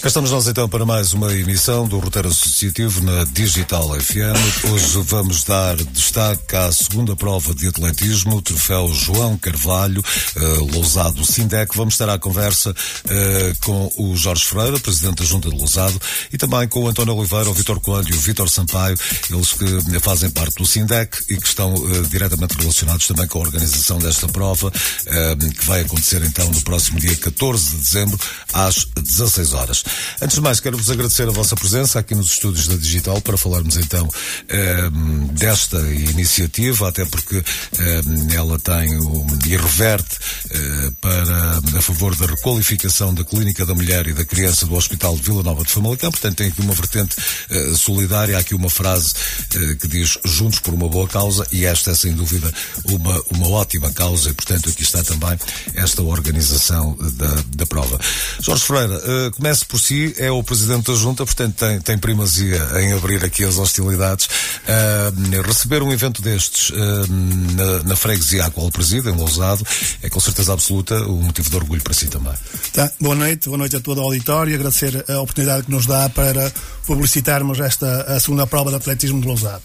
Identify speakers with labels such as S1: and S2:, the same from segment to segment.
S1: Cá estamos nós então para mais uma emissão do Roteiro Associativo na Digital FM. Hoje vamos dar destaque à segunda prova de atletismo, o troféu João Carvalho, uh, Lousado Sindec. Vamos estar à conversa uh, com o Jorge Freire, presidente da Junta de Lousado, e também com o António Oliveira, o Vitor Coelho e o Vitor Sampaio, eles que fazem parte do Sindec e que estão uh, diretamente relacionados também com a organização desta prova, que vai acontecer então no próximo dia 14 de dezembro, às 16 horas. Antes de mais, quero-vos agradecer a vossa presença aqui nos estúdios da Digital para falarmos então um, ehm, desta iniciativa, até porque um, ehm, ela tem um, e reverte uh, para a favor da requalificação da Clínica da Mulher e da Criança do Hospital de Vila Nova de Famalicão, portanto tem aqui uma vertente uh, solidária, há aqui uma frase uh, que diz juntos por uma boa causa e esta é sem dúvida uma, uma ótima causa e portanto aqui está também esta organização da, da prova. Jorge Freire, comece por si, é o presidente da junta, portanto tem, tem primazia em abrir aqui as hostilidades. Uh, receber um evento destes uh, na, na freguesia a qual preside, em Lousado, é com certeza absoluta um motivo de orgulho para si também.
S2: Tá. Boa noite, boa noite a todo o auditório, agradecer a oportunidade que nos dá para publicitarmos esta a segunda prova de atletismo de Lousado.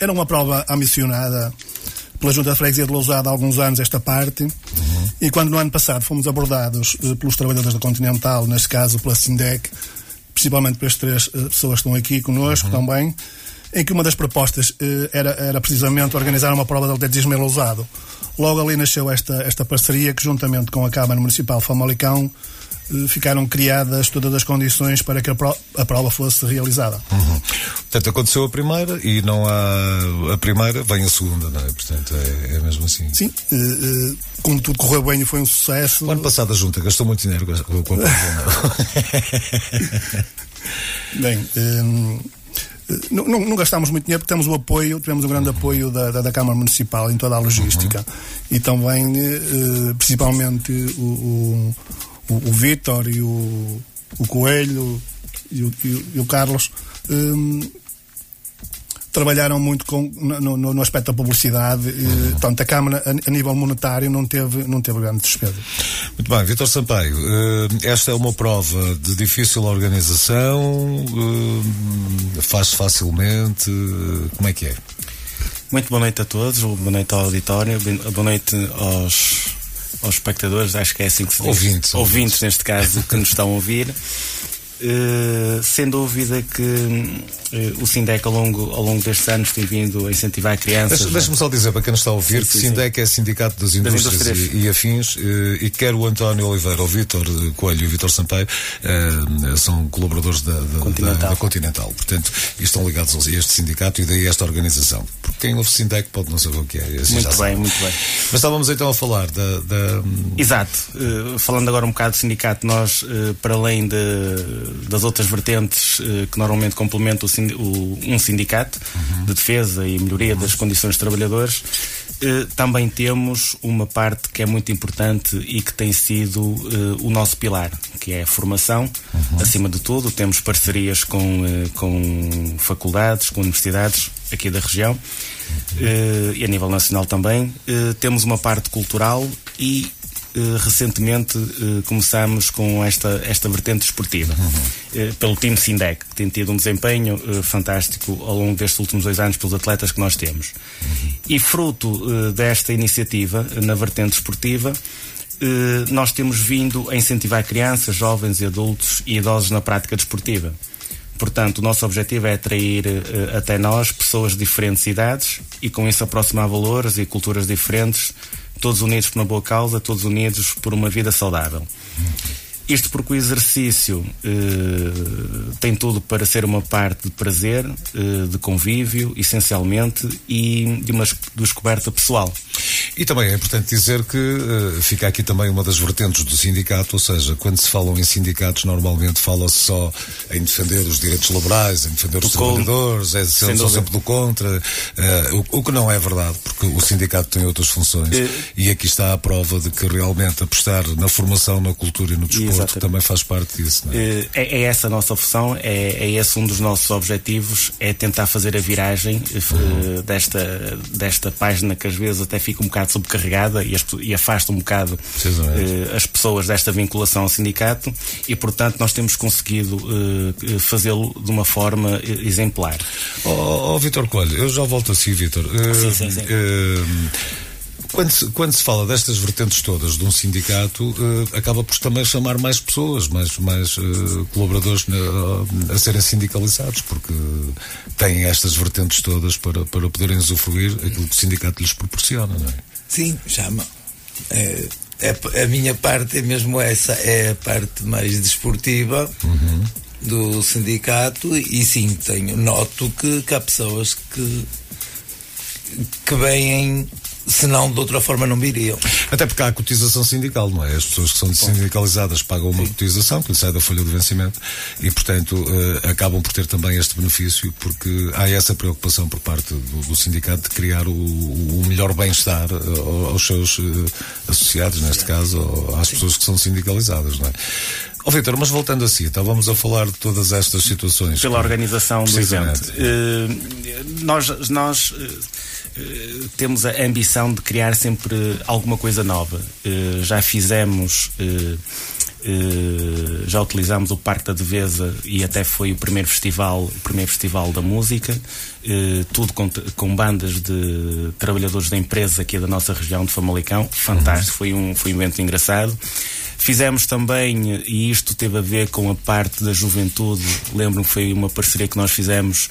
S2: Era uma prova ambicionada pela Junta de Freguesia de Lousada há alguns anos esta parte. Uhum. E quando no ano passado fomos abordados uh, pelos trabalhadores da Continental, neste caso pela Sindec, principalmente pelas três uh, pessoas que estão aqui connosco uhum. também, em que uma das propostas uh, era, era precisamente organizar uma prova de atletismo em Lousado. Logo ali nasceu esta, esta parceria que, juntamente com a Câmara Municipal Famalicão, eh, ficaram criadas todas as condições para que a, pro, a prova fosse realizada.
S1: Uhum. Portanto, aconteceu a primeira e não há a primeira, vem a segunda, não é? Portanto, é, é mesmo assim.
S2: Sim, uh, uh, como tudo correu bem e foi um sucesso.
S1: O ano passado a Junta gastou muito dinheiro com a prova,
S2: Bem. Um, não, não, não, gastámos muito dinheiro porque temos o apoio, tivemos um grande uhum. apoio da, da, da, Câmara Municipal em toda a logística uhum. e também, uh, principalmente, o, o o, o Vítor e o, o Coelho e o, e o Carlos um, trabalharam muito com, no, no, no, aspecto da publicidade. Uhum. Portanto, a Câmara, a, a, nível monetário, não teve, não teve grande despesa.
S1: Muito bem, Vitor Sampaio, uh, esta é uma prova de difícil organização, uh, faz facilmente, uh, como é que é?
S3: Muito boa noite a todos, boa noite ao auditório, boa noite aos aos espectadores, acho que é assim que se diz.
S1: Ouvintes.
S3: Ouvintes, neste caso, que nos estão a ouvir. Uh, sem dúvida que uh, o Sindec ao longo, ao longo destes anos tem vindo a incentivar crianças.
S1: Deixa-me só dizer para quem está a ouvir sim, que sim, Sindec sim. é Sindicato das Indústrias, das indústrias. E, e, afins uh, e quer o António Oliveira, o Vítor Coelho e o Vítor Sampaio são colaboradores da, da, Continental. Da, da, Continental. Portanto, estão ligados a este sindicato e daí esta organização. Porque quem ouve Sindec pode não saber o que é.
S3: Assim muito bem, sabe. muito bem.
S1: Mas estávamos então a falar da. da...
S3: Exato. falando agora um bocado do sindicato, nós, para além de das outras vertentes uh, que normalmente complementam um sindicato de defesa e melhoria das condições dos trabalhadores, uh, também temos uma parte que é muito importante e que tem sido uh, o nosso pilar, que é a formação, acima de tudo. Temos parcerias com, com faculdades, com universidades aqui da região e a nível nacional também. temos uma parte cultural e eh, recentemente uh, começamos com esta, esta vertente esportiva, uhum. uh, pelo time Sindec, que tem tido um desempenho fantástico ao longo destes últimos dois anos pelos atletas que nós temos. Uhum. E fruto desta iniciativa na vertente esportiva, nós temos vindo a incentivar crianças, jovens e adultos e idosos na prática desportiva. Portanto, o nosso objetivo é atrair até nós pessoas de diferentes idades e com isso aproximar valores e culturas diferentes todos unidos por uma boa causa, todos unidos por uma vida saudável. Isto porque o exercício eh, tem tudo para ser uma parte de prazer, eh, de convívio, essencialmente, e de uma descoberta pessoal.
S1: E também é importante dizer que uh, fica aqui também uma das vertentes do sindicato, ou seja, quando se falam em sindicatos, normalmente fala-se só em defender os direitos laborais, em defender os trabalhadores, é ser só sempre do contra, o, o, que não é verdade, porque o sindicato tem outras funções. E aqui está a prova de que realmente apostar na formação, na cultura e no desporto Exatamente. também faz parte disso.
S3: É? Eh, é? é? essa a nossa função, é, é esse um dos nossos objetivos, é tentar fazer a viragem uhum. desta, desta página que às vezes até fica um bocado sobrecarregada e, as, e afasta um bocado uh, as pessoas desta vinculação ao sindicato e, portanto, nós temos conseguido uh, fazê-lo de uma forma exemplar.
S1: Oh, oh Vitor Coelho, eu já volto a si, Vitor. Uh, sim, sim, sim. Quando se, quando se fala destas vertentes todas de um sindicato, uh, acaba por também chamar mais pessoas, mais, mais uh, colaboradores na, a serem sindicalizados, porque têm estas vertentes todas para, para poderem usufruir aquilo que o sindicato lhes proporciona, não é?
S4: Sim, chama. É, é, a minha parte é mesmo essa, é a parte mais desportiva uhum. do sindicato e sim, tenho, noto que, que há pessoas que, que vêm senão de outra forma não viriam.
S1: Até porque há a cotização sindical, não é? As pessoas que são sindicalizadas pagam uma Sim. cotização que lhe sai da folha de vencimento e, portanto, uh, acabam por ter também este benefício porque há essa preocupação por parte do, do sindicato de criar o, o melhor bem-estar uh, aos seus uh, associados, neste caso, às Sim. pessoas que são sindicalizadas, não é? Ó oh, Vitor, mas voltando a si, então vamos a falar de todas estas situações.
S3: Pela organização do evento. nós, nós eh, temos a ambição de criar sempre alguma coisa nova. Uh, já fizemos. Uh, já utilizamos o Parque da Devesa e até foi o primeiro festival, o primeiro festival da música, tudo com, com, bandas de trabalhadores da empresa aqui da nossa região de Famalicão, fantástico, foi um, foi um evento engraçado. Fizemos também, e isto teve a ver com a parte da juventude, lembro-me que foi uma parceria que nós fizemos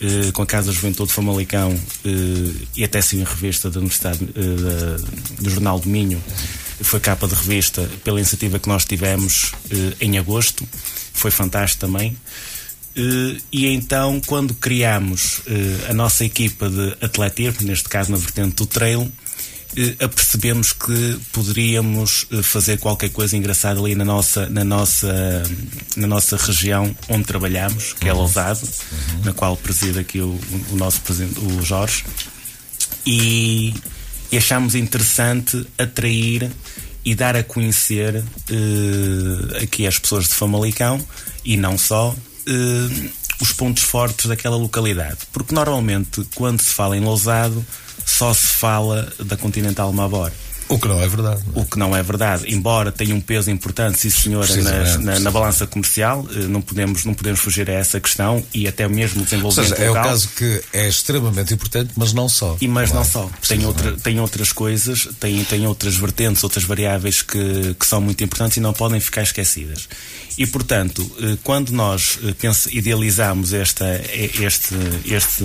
S3: eh, com a Casa Juventude Famalicão eh, e até sim a revista da Universidade eh, do Jornal do Minho. Foi capa de revista pela iniciativa que nós tivemos em agosto. Foi fantástico também. E então quando criamos a nossa equipa de atletismo neste caso na vertente do trail eh, apercebemos que poderíamos eh, fazer qualquer coisa engraçada ali na nossa, na nossa, na nossa região onde trabalhamos, que é uhum. Lousado, uhum. na qual preside aqui o, o nosso presidente, o Jorge, e, e achámos interessante atrair e dar a conhecer uh, aqui as pessoas de Famalicão e não só uh, os pontos fortes daquela localidade. Porque normalmente, quando se fala em Lousado, só se fala da Continental Mabor.
S1: O que não é verdade.
S3: Não é? O que não é verdade, embora tenha um peso importante, sim senhora, na, na, na, balança comercial, eh, não podemos, não podemos fugir a essa questão e até mesmo o desenvolvimento Ou
S1: seja, local. É o caso que é extremamente importante, mas não só.
S3: E mas não, não é? só. Tem, outra, tem outras coisas, tem, tem outras vertentes, outras variáveis que, que são muito importantes e não podem ficar esquecidas. E, portanto, eh, quando nós eh, idealizamos esta, este, este,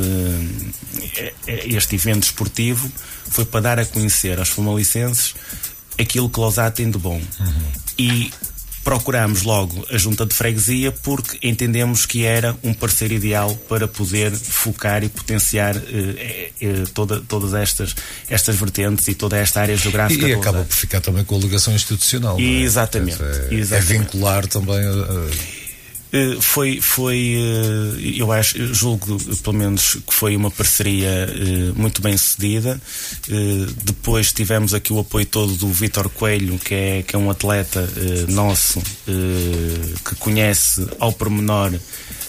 S3: este evento esportivo, foi para dar a conhecer aos aquilo que Lousada tem de bom. Uhum. E procuramos logo a junta de freguesia porque entendemos que era um parceiro ideal para poder focar e potenciar eh, eh, toda, todas estas, estas vertentes e toda esta área geográfica.
S1: E, e acaba por ficar também com a ligação institucional.
S3: É? Exatamente, é?
S1: exatamente. É vincular também a, a
S3: eh, foi, foi eh, eu acho, julgo pelo menos que foi uma parceria eh, muito bem sucedida. Depois tivemos aqui o apoio todo do Vitor Coelho, que é, que é um atleta nosso que conhece ao pormenor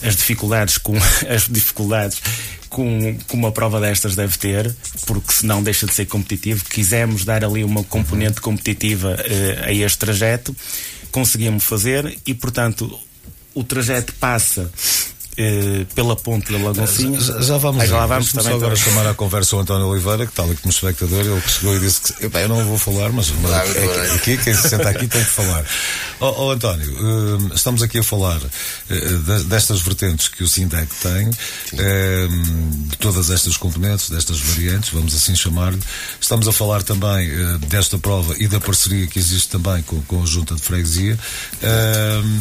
S3: as dificuldades com as dificuldades com, com uma prova destas deve ter, porque senão deixa de ser competitivo. Quisemos dar ali uma componente competitiva a este trajeto, conseguimos fazer e, portanto, o trajeto passa eh, pela ponte da Lagoncinha.
S1: Já, já vamos,
S3: Aí, já lá
S1: vamos
S3: também.
S1: agora
S3: também.
S1: chamar à conversa o António Oliveira, que está ali como espectador, ele que chegou e disse que eu não vou falar, mas, mas
S4: Claro,
S1: é aqui, quem se senta aqui tem que falar. Ó ó, António, hum, estamos aqui a falar de- destas vertentes que o SINDEC tem, hum, de todas estas componentes, destas variantes, vamos assim chamar-lhe. Estamos a falar também eh, desta prova e da parceria que existe também com, com a Junta de Freguesia. Hum,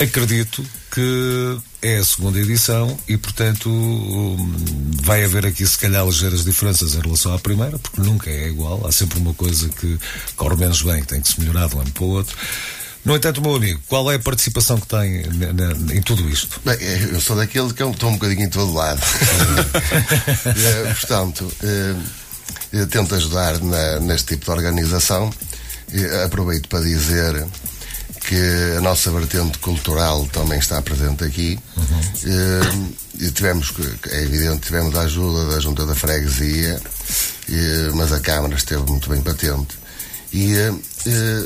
S1: Acredito que é a segunda edição e, portanto, hum, vai haver aqui, se calhar, ligeiras diferenças em relação à primeira, porque nunca é igual. Há sempre uma coisa que corre menos bem, que tem que se melhorar de um ano para o outro. No entanto, meu amigo, qual é a participação que tem em tudo isto?
S5: Bem, eu sou daquele que eu estou um bocadinho em todo lado. Eh, portanto, eh, eu tento ajudar na- neste tipo de organização. Eh, aproveito para dizer que a nossa vertente cultural também está presente aqui. Eh, e tivemos, é evidente, tivemos a ajuda da Junta da Freguesia, mas a Câmara esteve muito bem patente. E eh,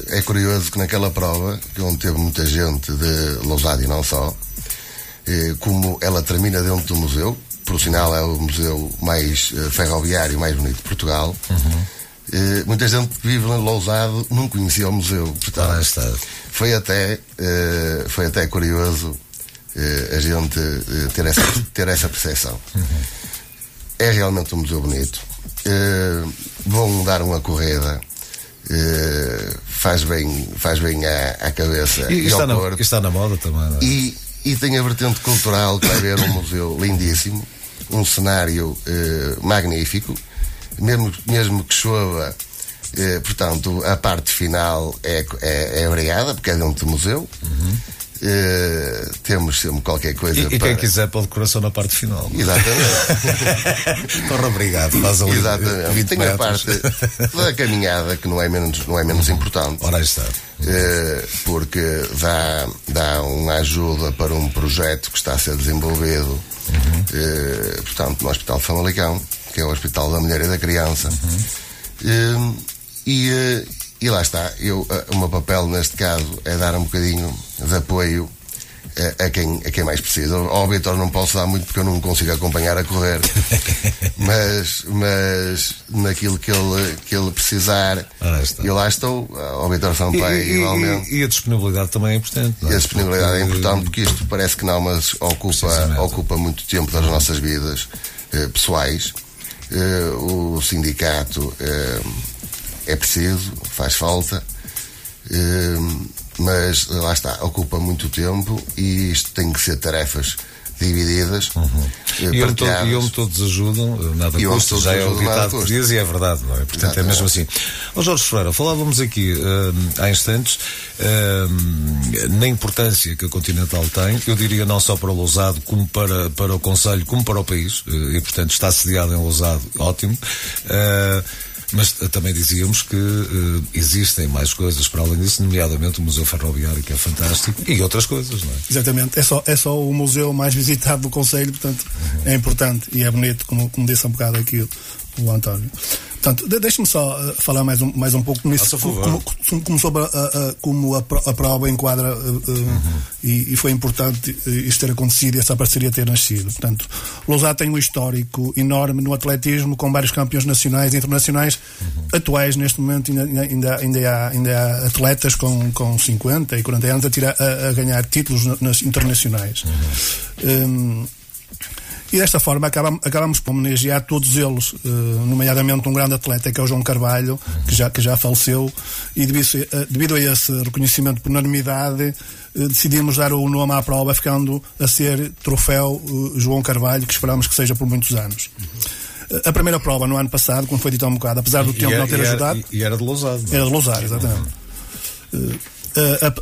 S5: é curioso que naquela prova, onde teve muita gente de Lousado e não só, eh, como ela termina dentro do museu, por sinal é o museu mais ferroviário, mais bonito de Portugal. Eh, muita gente que vive em Lousado não conhecia o museu. Portanto,
S1: Ora está.
S5: foi até, eh, foi até curioso eh, a gente ter, essa, ter essa percepção. É realmente um museu bonito. Vão dar uma corrida. faz bem, faz bem à, à cabeça
S1: E, e está, na, está na moda também, é?
S5: E, e tem a vertente cultural que vai ver um museu lindíssimo, um cenário magnífico, mesmo, mesmo que chova, eh, portanto, a parte final é, é, é obrigada, porque é dentro do museu. Eh, temos sempre qualquer coisa
S1: E, e
S5: para.
S1: quem quiser para a decoração na parte final.
S5: Exatamente.
S1: Corre obrigado, faz ali
S5: Exatamente.
S1: 20
S5: Tem a
S1: metros.
S5: parte da caminhada que não é menos, não é menos importante.
S1: Ora está.
S5: Eh, porque dá, dá uma ajuda para um projeto que está a ser desenvolvido, eh, portanto, no Hospital de Famalicão, que é o Hospital da Mulher e da Criança. Eh, e, eh, e lá está, eu, eh, o meu papel neste caso é dar um bocadinho de apoio eh, a quem, a quem mais precisa. Ao Vitor não posso dar muito porque eu não consigo acompanhar a correr, mas, mas naquilo que ele, que ele precisar,
S1: está.
S5: eu lá estou. Ao Vitor Sampaio,
S1: e-
S5: igualmente.
S1: e- e a disponibilidade também é importante. não
S5: E
S1: é?
S5: a disponibilidade é importante porque isto parece que não, mas ocupa, ocupa muito tempo das nossas vidas eh, pessoais. Eh, o sindicato eh, é preciso, faz falta, eh, mas lá está, ocupa muito tempo e isto tem que ser tarefas divididas, eh,
S1: E onde, to- e onde todos ajudam, nada
S5: E onde
S1: custa, já é o
S5: nada
S1: ditado diz e é verdade, não é? Portanto, é mesmo assim. Ó Jorge Ferreira, falávamos aqui hum, há instantes hum, na importância que a Continental tem, eu diria não só para o Lousado, como para, para o Conselho, como para o país, eh, e portanto está sediado em Lousado, ótimo. Eh, mas eh, também dizíamos que eh, existem mais coisas para além disso, nomeadamente o Museu Ferroviário, que é fantástico, e outras coisas, não é?
S2: Exatamente, é só, é só o museu mais visitado do Conselho, portanto é importante e é bonito, como, como disse um bocado aqui o António. Portanto, de, deixe-me só uh, falar mais um, mais um pouco nisso, como, como, como sobre a, a- a- como a, a prova enquadra uh, uh, e, e foi importante isto ter acontecido e essa parceria ter nascido. Portanto, Lousado tem um histórico enorme no atletismo, com vários campeões nacionais e internacionais atuais. Neste momento ainda, ainda, ainda, há, ainda há atletas com, com 50 e 40 anos a, tirar, a, ganhar títulos na- nas internacionais. Um, e desta forma acabam- acabamos por homenagear todos eles, eh, nomeadamente um grande atleta que é o João Carvalho, que já, que já faleceu, e devido, eh, devido a esse reconhecimento por unanimidade, eh, decidimos dar o nome à prova, ficando a ser troféu João Carvalho, que esperamos que seja por muitos anos. A primeira prova no ano passado, quando foi dito há um bocado, apesar do tempo
S1: e,
S2: não ter
S1: era,
S2: ajudado,
S1: e- e era de Lousado. é?
S2: era de Lousar, exatamente. Ap-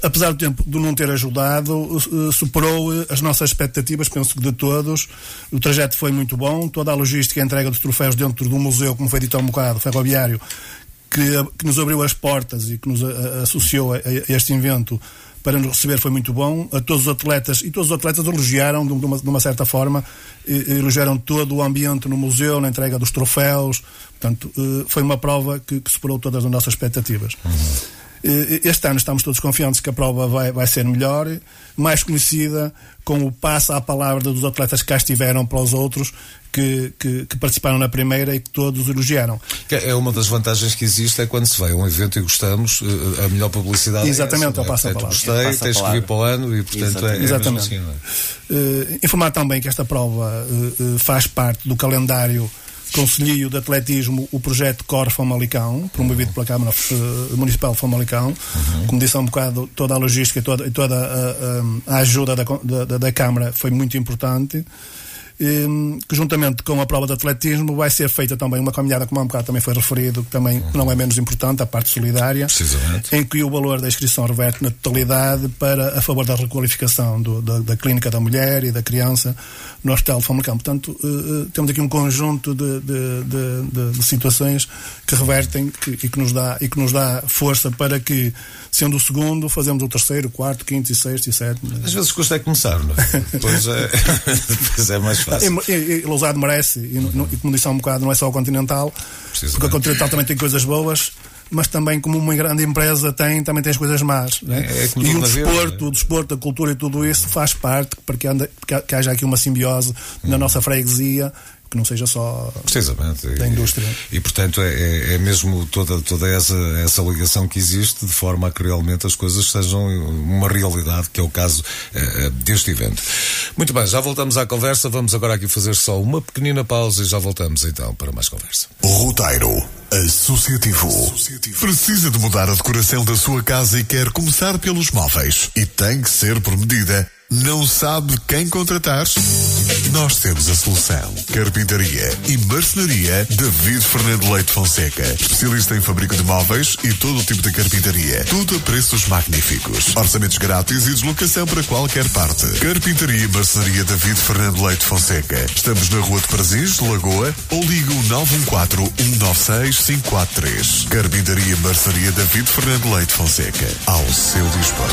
S2: apesar do tempo de não ter ajudado, eh, superou eh, as nossas expectativas, penso que de todos. O trajeto foi muito bom, toda a logística e entrega dos troféus dentro do museu, como foi dito há um bocado, ferroviário, que, que nos abriu as portas e que nos associou a, a este evento para nos receber foi muito bom. A todos os atletas, e todos os atletas elogiaram, de uma, de uma certa forma, eh, elogiaram todo o ambiente no museu, na entrega dos troféus. Portanto, eh, foi uma prova que, que superou todas as nossas expectativas. Este ano estamos todos confiantes que a prova vai, vai ser melhor, mais conhecida, com o passo à palavra dos atletas que cá estiveram para os outros, que, que, que, participaram na primeira e que todos elogiaram.
S1: É uma das vantagens que existe é quando se vai a um evento e gostamos, eh, a melhor publicidade
S2: Exatamente,
S1: é
S2: essa, passo a palavra.
S1: Gostei, tens que vir para o ano e portanto Exatamente. é, é Exatamente. Assim, é?
S2: Uh, informar também que esta prova uh, faz parte do calendário Conselhio de Atletismo o projeto Cor Famalicão, promovido pela Câmara uh, Municipal de Famalicão, uhum. como disse há um bocado, toda a logística e toda, toda a, a, a ajuda da, da, da Câmara foi muito importante que juntamente com a prova de atletismo vai ser feita também uma caminhada, como há um bocado também foi referido, que também uhum. não é menos importante, a parte solidária, em que o valor da inscrição reverte na totalidade para a favor da requalificação do, da, da, clínica da mulher e da criança no Hospital de Famalicão. Portanto, uh, temos aqui um conjunto de, de, de, de situações que revertem que, e, que nos dá, e que nos dá força para que, sendo o segundo, fazemos o terceiro, quarto, quinto e sexto e sétimo.
S1: Às vezes custa é começar, não é? Depois é, depois é mais fácil.
S2: E, e, e Lousado merece, e, e como disse há um bocado, não é só o Continental, porque o Continental também tem coisas boas mas também como uma grande empresa tem, também tem as coisas más. Né? É, é e o desporto, é? o desporto, a cultura e tudo isso faz parte para que, anda, que haja aqui uma simbiose hum. na nossa freguesia que não seja só
S1: Precisamente.
S2: da indústria.
S1: E, e portanto, é, é, é, mesmo toda, toda essa, essa ligação que existe de forma a que realmente as coisas sejam uma realidade, que é o caso uh, deste evento. Muito bem, já voltamos à conversa. Vamos agora aqui fazer só uma pequenina pausa e já voltamos então para mais conversa.
S6: Roteiro Associativo. Associativo. Precisa de mudar a decoração da sua casa e quer começar pelos móveis. E tem que ser por medida não sabe quem contratar? Nós temos a solução. Carpintaria e marcenaria David Fernando Leite Fonseca. Especialista em fábrica de móveis e todo o tipo de carpintaria. Tudo a preços magníficos. Orçamentos grátis e deslocação para qualquer parte. Carpintaria e marcenaria David Fernando Leite Fonseca. Estamos na Rua de Prazins, Lagoa ou liga o 914-196-543. Carpintaria e marcenaria David Fernando Leite Fonseca. Ao seu dispor.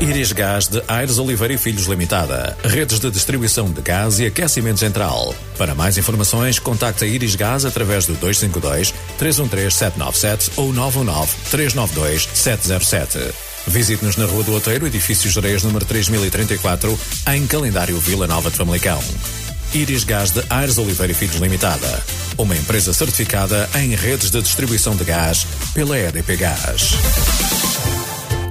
S7: Iris Gás de Aires Oliveira e Filhos Limitada. Redes de distribuição de gás e aquecimento central. Para mais informações, contacte a Iris Gás através do 252 313 797 ou 919 392 707. Visite-nos na Rua do Outeiro, edifício Jerez, número 3034, em calendário Vila Nova de Famalicão. Iris Gás de Aires Oliveira e Filhos Limitada. Uma empresa certificada em redes de distribuição de gás pela EDP Gás.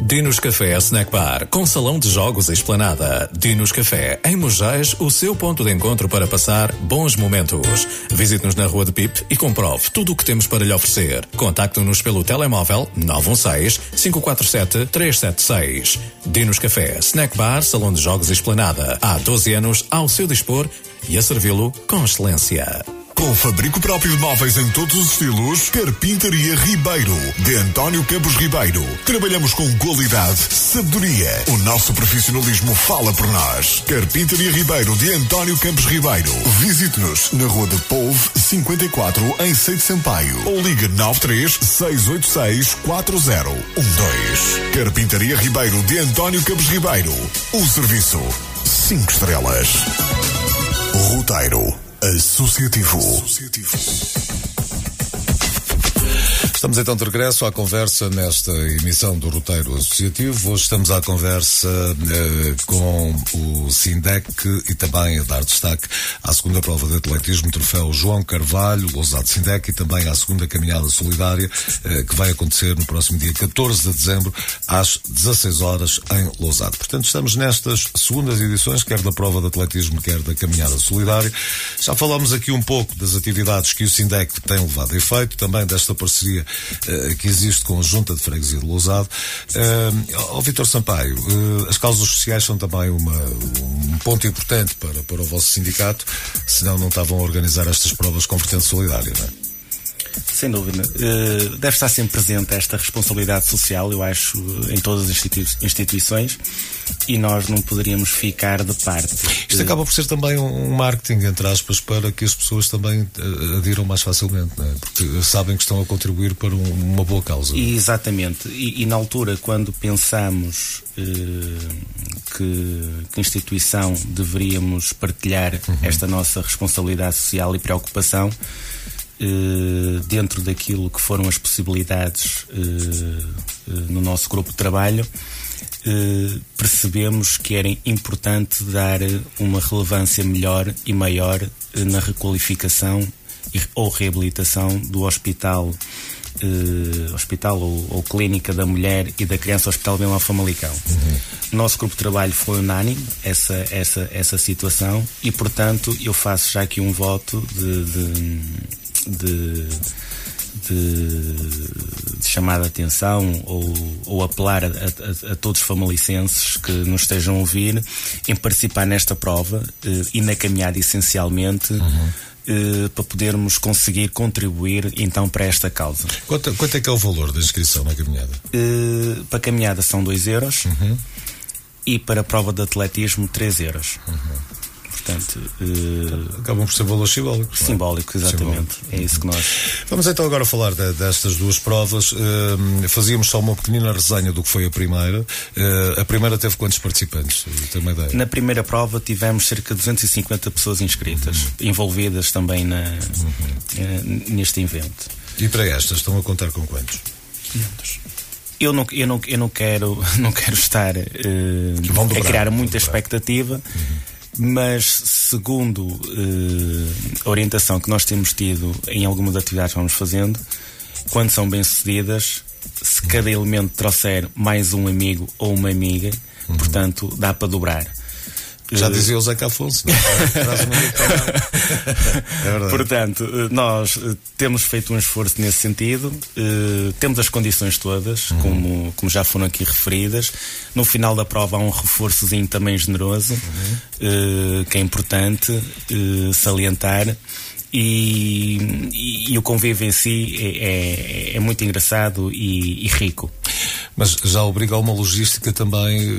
S7: Dinos Café Snack Bar, com salão de jogos e esplanada. Dinos Café, em Mojais, o seu ponto de encontro para passar bons momentos. Visite-nos na Rua de Pip e comprove tudo o que temos para lhe oferecer. Contacte-nos pelo telemóvel 916-547-376. Dinos Café, Snack Bar, salão de jogos e esplanada. Há 12 anos ao seu dispor e a servi-lo com excelência.
S6: Com fabrico próprio de móveis em todos os estilos, Carpintaria Ribeiro, de António Campos Ribeiro. Trabalhamos com qualidade, sabedoria. O nosso profissionalismo fala por nós. Carpintaria Ribeiro, de António Campos Ribeiro. Visite-nos na Rua de Povo 54, em Seito Sampaio. Ou ligue 93 686 4012. Carpintaria Ribeiro, de António Campos Ribeiro. O serviço 5 estrelas. Roteiro Associativo. Associativo.
S1: Estamos então de regresso à conversa nesta emissão do Roteiro Associativo. Hoje estamos à conversa eh, com o Sindec e também a dar destaque à segunda prova de atletismo, troféu João Carvalho, Lousado Sindec, e também à segunda caminhada solidária eh, que vai acontecer no próximo dia 14 de dezembro às 16 horas em Lousado. Portanto, estamos nestas segundas edições, quer da prova de atletismo, quer da caminhada solidária. Já falámos aqui um pouco das atividades que o Sindec tem levado a efeito, também desta parceria uh, que existe com a Junta de Freguesia de Lousado. Uh, ao Vitor Sampaio, uh, as causas sociais são também uma, um ponto importante para, para o vosso sindicato, senão não estavam a organizar estas provas com vertente solidária, não é?
S3: Sem dúvida. Uh, deve estar sempre presente esta responsabilidade social, eu acho, em todas as institui instituições e nós não poderíamos ficar de parte.
S1: Isto acaba por ser também um marketing, entre aspas, para que as pessoas também uh, adiram mais facilmente, é? porque sabem que estão a contribuir para um, uma boa causa.
S3: E, exatamente. E, e, na altura, quando pensamos uh, que, que instituição deveríamos partilhar uhum. esta nossa responsabilidade social e preocupação, eh, dentro daquilo que foram as possibilidades eh, eh, no nosso grupo de trabalho, percebemos que era importante dar uma relevância melhor e maior na requalificação ou reabilitação do hospital hospital ou, ou, Clínica da Mulher e da Criança Hospital Bem Famalicão. Uhum. Nosso grupo de trabalho foi unânime essa, essa, essa situação e, portanto, eu faço já aqui um voto de, de, de, de, de chamar a atenção ou, ou apelar a, a, a, todos os famalicenses que nos estejam a ouvir em participar nesta prova eh, e na caminhada essencialmente. Uhum. Eh, para podermos conseguir contribuir então para esta causa.
S1: Quanto, quanto é que é o valor da inscrição na caminhada?
S3: Uh, para a caminhada são 2 euros uhum. e para a prova de atletismo 3 euros. Uhum. Portanto,
S1: uh, acabam por ser valores simbólicos.
S3: É? Simbólico, exatamente. Simbólico. É isso que nós.
S1: Vamos então agora falar de, destas duas provas. Uh, fazíamos só uma pequenina resenha do que foi a primeira. Uh, a primeira teve quantos participantes? Tem uma ideia?
S3: Na primeira prova tivemos cerca de 250 pessoas inscritas, uhum. envolvidas também na, uhum. neste evento.
S1: E para estas, estão a contar com quantos?
S3: 500 eu não, eu não, eu não quero não quero estar uh, a criar muita expectativa uhum mas segundo uh, a orientação que nós temos tido em algumas atividades que vamos fazendo, quando são bem sucedidas, se cada elemento trouxer mais um amigo ou uma amiga, uhum. portanto dá para dobrar.
S1: Já dizia o Zeca Afonso, não?
S3: é verdade. Portanto, eh, nós eh, temos feito um esforço nesse sentido, uh, temos as condições todas, uhum. como, como já foram aqui referidas. No final da prova há um reforçozinho também generoso, uhum. uh, que é importante salientar. E, e, e, o convívio em si é, é, é muito engraçado e, e rico.
S1: Mas já obriga a uma logística também eh,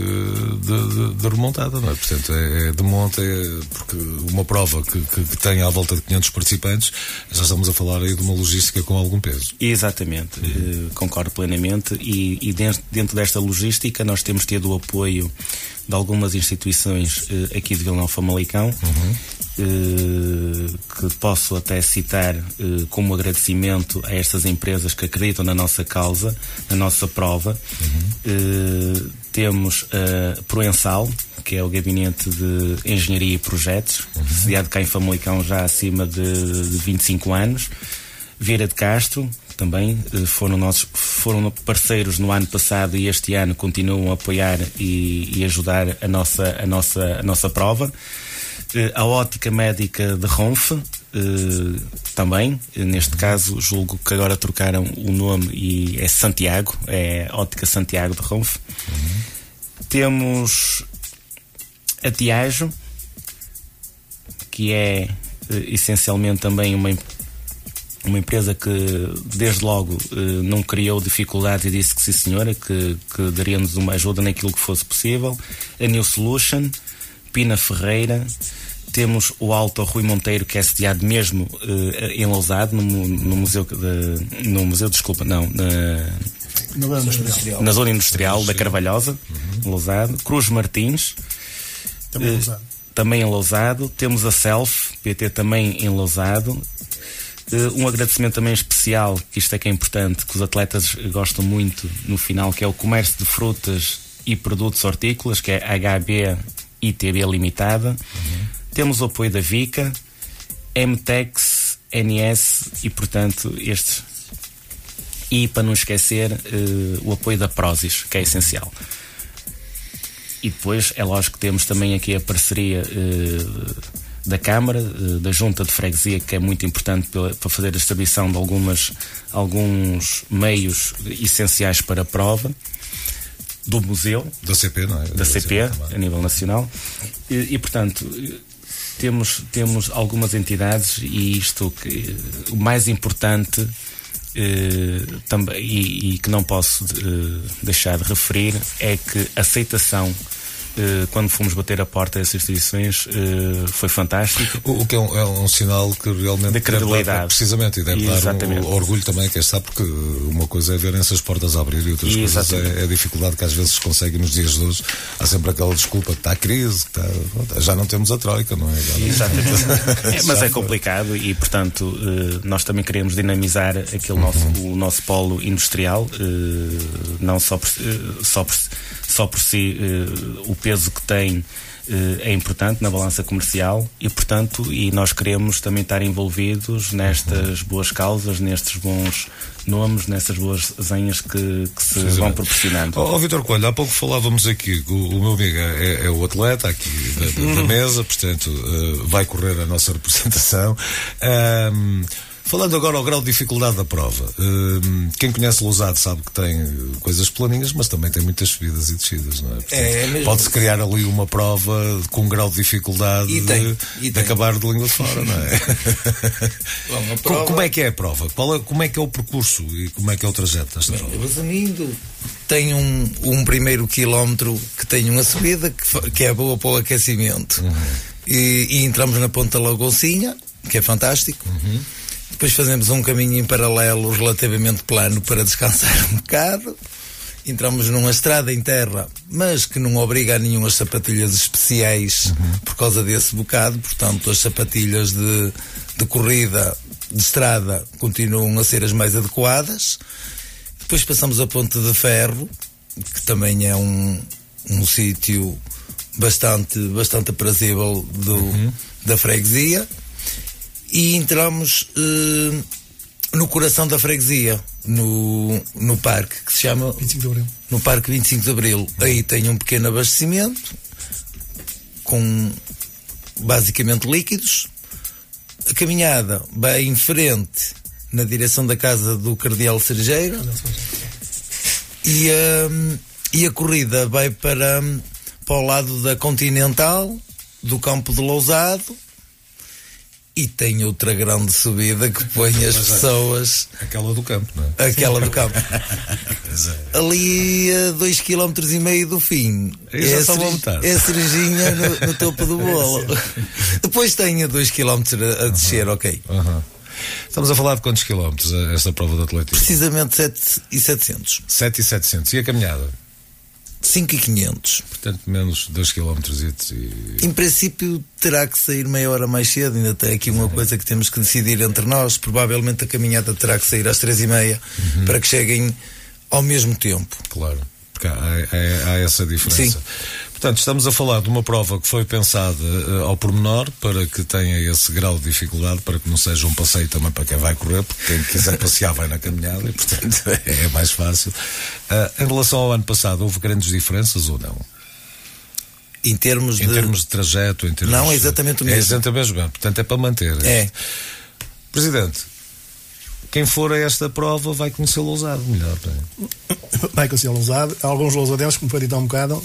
S1: de, de, de remontada, não é? Portanto, é, é de monta, é, porque uma prova que, que, que, tem à volta de 500 participantes, já estamos a falar aí de uma logística com algum peso.
S3: Exatamente, uhum. concordo plenamente. E, e dentro, dentro desta logística, nós temos tido o apoio de algumas instituições uh, aqui de Vila Nova Famalicão, uhum. Uh, que posso até citar uh, como agradecimento a estas empresas que acreditam na nossa causa, na nossa prova. Uhum. temos a Proensal, que é o Gabinete de Engenharia e Projetos, uhum. sediado cá em Famalicão já acima de, de 25 anos. Vieira de Castro, também eh, foram nossos foram parceiros no ano passado e este ano continuam a apoiar e, e ajudar a nossa a nossa a nossa prova eh, a ótica médica de Ronf eh, também neste caso julgo que agora trocaram o nome e é Santiago é ótica Santiago de Ronf uhum. temos a Tiajo que é essencialmente também uma uma empresa que desde logo eh, não criou dificuldades e disse que sim senhora, que, que daria-nos uma ajuda naquilo que fosse possível. A New Solution, Pina Ferreira, temos o Alto Rui Monteiro, que é sediado mesmo uh, em Lousado, no, no, museu de, no museu, desculpa, não, na,
S2: na zona industrial,
S3: na zona industrial da Carvalhosa, uhum. Lousado. Cruz Martins,
S2: também, uh,
S3: também em Lousado. Temos a Self, PT também em Lousado. Uh, um agradecimento também especial, que isto é que é importante, que os atletas gostam muito no final, que é o comércio de frutas e produtos hortícolas, que é HB ITB Limitada. Uhum. Temos o apoio da VICA, MTEX, NS e, portanto, estes. E, para não esquecer, uh, o apoio da Prozis, que é essencial. E depois, é lógico que temos também aqui a parceria. Uh, da Câmara, eh, da Junta de Freguesia, que é muito importante para fazer a distribuição de algumas, alguns meios essenciais para a prova, do museu.
S1: Da CP, não é?
S3: Da, CP, a nível nacional. E, e, portanto, temos, temos algumas entidades e isto que o mais importante eh, também, e, e, que não posso eh, deixar de referir é que a aceitação quando fomos bater a porta dessas instituições, eh, foi fantástico.
S1: O, que é um, é um, sinal que realmente
S3: de credibilidade.
S1: Dar, precisamente, e deve Exatamente. dar um, orgulho também, quem está, porque uma coisa é verem essas portas a abrir e outras Exatamente. coisas é, é, a dificuldade que às vezes se consegue nos dias de hoje. Há sempre aquela desculpa que está a crise, que está, já não temos a troika, não é?
S3: Exatamente. é, mas é complicado e, portanto, eh, nós também queremos dinamizar aquele uhum. nosso, o nosso polo industrial, não só por, só por, só por si o peso que tem eh, é importante na balança comercial e, portanto, e nós queremos também estar envolvidos nestas boas causas, nestes bons nomes, nessas boas zenhas que, que se vão proporcionando.
S1: Ó oh, Vitor Coelho, há pouco falávamos aqui, o, o meu amigo é, é, o atleta aqui da, da, da mesa, portanto, uh, vai correr a nossa representação. Um, Falando agora ao grau de dificuldade da prova, hum, quem conhece Lousado sabe que tem coisas planinhas, mas também tem muitas subidas e descidas, não é? é Pode-se criar ali uma prova com um grau de dificuldade e tem, e de, tem. acabar de língua de fora, não é? Bom, prova... Como é que é a prova? É, como é que é o percurso e como é que é o trajeto desta Bem, prova?
S4: Resumindo, tem um, um primeiro quilómetro que tem uma subida que, que é boa para o aquecimento. Uhum. E, e, entramos na Ponta Lagocinha, que é fantástico. Uhum depois fazemos um caminho em paralelo relativamente plano para descansar um bocado. Entramos numa estrada em terra, mas que não obriga a nenhuma sapatilhas especiais uhum. por causa desse bocado. Portanto, as sapatilhas de, de corrida, de estrada, continuam a ser as mais adequadas. Depois passamos a Ponte de Ferro, que também é um, um sítio bastante, bastante aprazível do, uhum. da freguesia e entramos uh, no coração da freguesia, no, no parque que se chama
S2: 25 de Abril.
S4: No Parque 25 de Abril. Aí tem um pequeno abastecimento com basicamente líquidos. A caminhada vai em frente na direção da casa do Cardeal Cerejeiro e, uh, e a corrida vai para, para o lado da Continental, do campo de Lousado e tem outra grande subida que põe as Mas é pessoas.
S1: É, aquela do campo, não é?
S4: Aquela do campo. é. Ali a 2 km e meio do fim.
S1: É a,
S4: é a cerejinha no, no, topo do bolo. Depois tem a 2 km a, descer, ok.
S1: Estamos a falar de quantos quilómetros eh, esta prova de atletismo?
S4: Precisamente 7 e 700.
S1: 7 e 700. E a caminhada?
S4: 5,500.
S1: Portanto, menos 2 km. E...
S4: Em princípio, terá que sair meia hora mais cedo. Ainda tem aqui uma coisa que temos que decidir entre nós. Provavelmente a caminhada terá que sair às 3 e meia uhum. para que cheguem ao mesmo tempo.
S1: Claro, porque há, há, há essa diferença. Sim. Portanto, estamos a falar de uma prova que foi pensada uh, ao pormenor para que tenha esse grau de dificuldade, para que não seja um passeio também para quem vai correr, porque quem quiser passear vai na caminhada e, portanto, é mais fácil. Uh, em relação ao ano passado, houve grandes diferenças ou não?
S4: Em termos
S1: em
S4: de.
S1: termos de trajeto, em termos.
S4: Não, é exatamente o mesmo.
S1: É exatamente o mesmo, portanto é para manter.
S4: É.
S1: Presidente, quem for a esta prova vai conhecer Lousado melhor.
S2: Vai conhecer Lousado. Alguns lousadenses, como foi dito há um bocado,